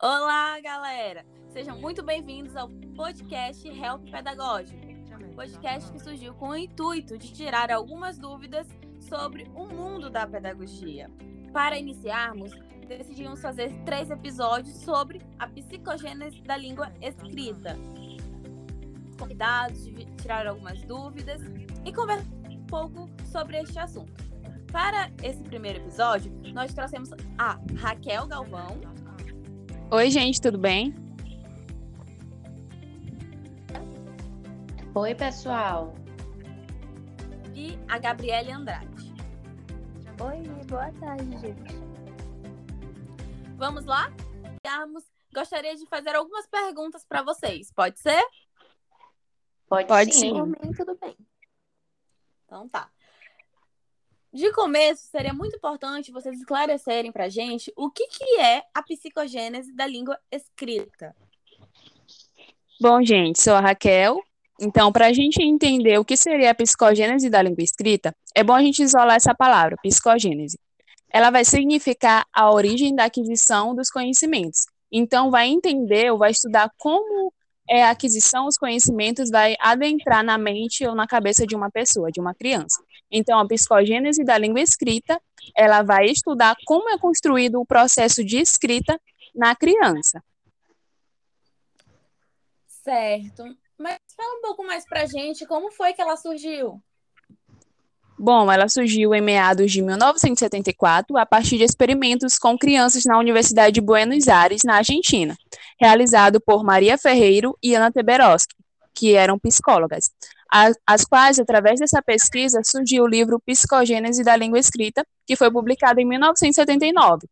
Olá, galera! Sejam muito bem-vindos ao podcast Help Pedagógico. Podcast que surgiu com o intuito de tirar algumas dúvidas sobre o mundo da pedagogia. Para iniciarmos, decidimos fazer três episódios sobre a psicogênese da língua escrita. Convidados, tirar algumas dúvidas e conversar um pouco sobre este assunto. Para esse primeiro episódio, nós trouxemos a Raquel Galvão. Oi, gente, tudo bem? Oi, pessoal. E a Gabriele Andrade. Oi, boa tarde, gente. Vamos lá? Gostaria de fazer algumas perguntas para vocês. Pode ser? Pode, Pode sim. sim. tudo bem. Então tá. De começo, seria muito importante vocês esclarecerem para gente o que, que é a psicogênese da língua escrita. Bom, gente, sou a Raquel. Então, para a gente entender o que seria a psicogênese da língua escrita, é bom a gente isolar essa palavra, psicogênese. Ela vai significar a origem da aquisição dos conhecimentos. Então, vai entender ou vai estudar como é a aquisição dos conhecimentos vai adentrar na mente ou na cabeça de uma pessoa, de uma criança. Então, a psicogênese da língua escrita, ela vai estudar como é construído o processo de escrita na criança. Certo. Mas fala um pouco mais pra gente como foi que ela surgiu. Bom, ela surgiu em meados de 1974 a partir de experimentos com crianças na Universidade de Buenos Aires, na Argentina, realizado por Maria Ferreiro e Ana Teberoski, que eram psicólogas, as quais, através dessa pesquisa, surgiu o livro Psicogênese da Língua Escrita, que foi publicado em 1979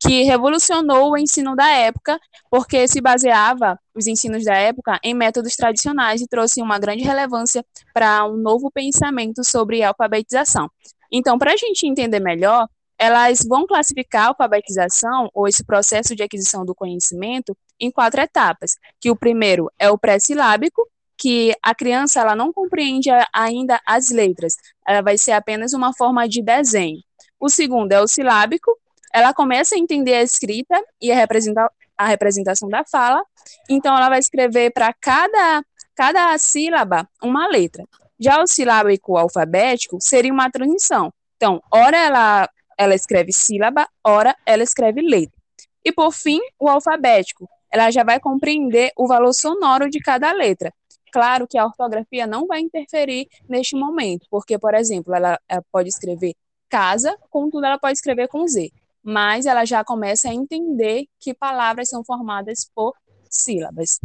que revolucionou o ensino da época, porque se baseava, os ensinos da época, em métodos tradicionais e trouxe uma grande relevância para um novo pensamento sobre alfabetização. Então, para a gente entender melhor, elas vão classificar a alfabetização, ou esse processo de aquisição do conhecimento, em quatro etapas, que o primeiro é o pré-silábico, que a criança ela não compreende ainda as letras, ela vai ser apenas uma forma de desenho. O segundo é o silábico, ela começa a entender a escrita e a, representa a representação da fala, então ela vai escrever para cada, cada sílaba uma letra. Já o silábico alfabético seria uma transição. Então, ora ela, ela escreve sílaba, ora ela escreve letra. E por fim, o alfabético. Ela já vai compreender o valor sonoro de cada letra. Claro que a ortografia não vai interferir neste momento, porque, por exemplo, ela, ela pode escrever casa, contudo, ela pode escrever com Z mas ela já começa a entender que palavras são formadas por sílabas.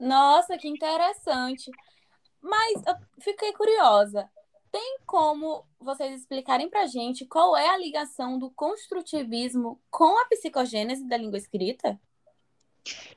Nossa, que interessante. Mas eu fiquei curiosa. Tem como vocês explicarem para gente qual é a ligação do construtivismo com a psicogênese da língua escrita?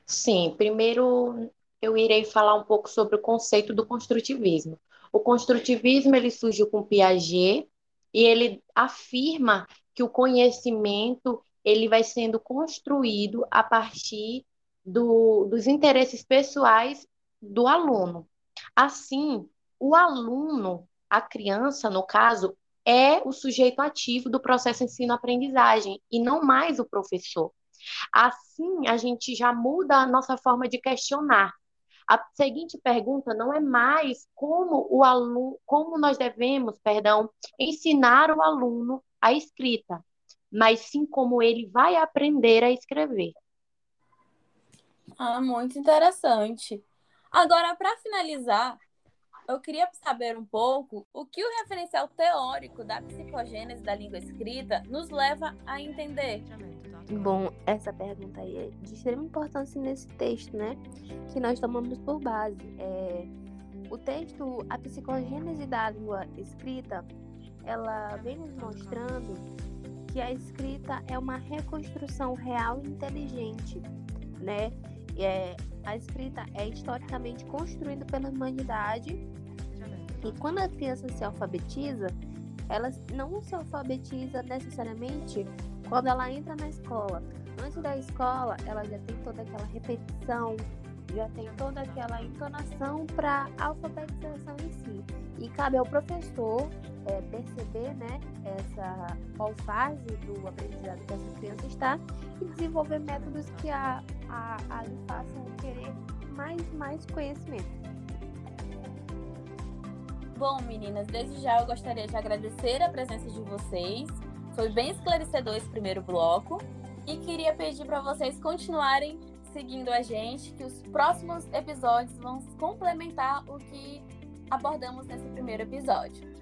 Sim, primeiro eu irei falar um pouco sobre o conceito do construtivismo. O construtivismo ele surgiu com Piaget e ele afirma que o conhecimento ele vai sendo construído a partir do, dos interesses pessoais do aluno. Assim, o aluno, a criança, no caso, é o sujeito ativo do processo ensino-aprendizagem e não mais o professor. Assim, a gente já muda a nossa forma de questionar. A seguinte pergunta não é mais como o aluno, como nós devemos, perdão, ensinar o aluno a escrita, mas sim como ele vai aprender a escrever. Ah, muito interessante. Agora, para finalizar, eu queria saber um pouco o que o referencial teórico da psicogênese da língua escrita nos leva a entender. Bom, essa pergunta aí é de extrema importância nesse texto, né? Que nós tomamos por base. É, o texto, a psicogênese da língua escrita, ela vem nos mostrando que a escrita é uma reconstrução real e inteligente, né? É, a escrita é historicamente construída pela humanidade e quando a criança se alfabetiza, ela não se alfabetiza necessariamente quando ela entra na escola. Antes da escola, ela já tem toda aquela repetição, já tem toda aquela entonação para alfabetização em si. E cabe ao professor é, perceber né, essa qual fase do aprendizado que essa criança está e desenvolver métodos que a, a, a façam querer mais mais conhecimento. Bom, meninas, desde já eu gostaria de agradecer a presença de vocês. Foi bem esclarecedor esse primeiro bloco. E queria pedir para vocês continuarem seguindo a gente, que os próximos episódios vão complementar o que abordamos nesse primeiro episódio.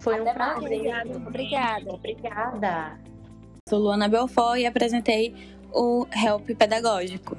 Foi Até um prazer. mais. Obrigada. Obrigada. Sou Luana Belfort e apresentei o Help Pedagógico.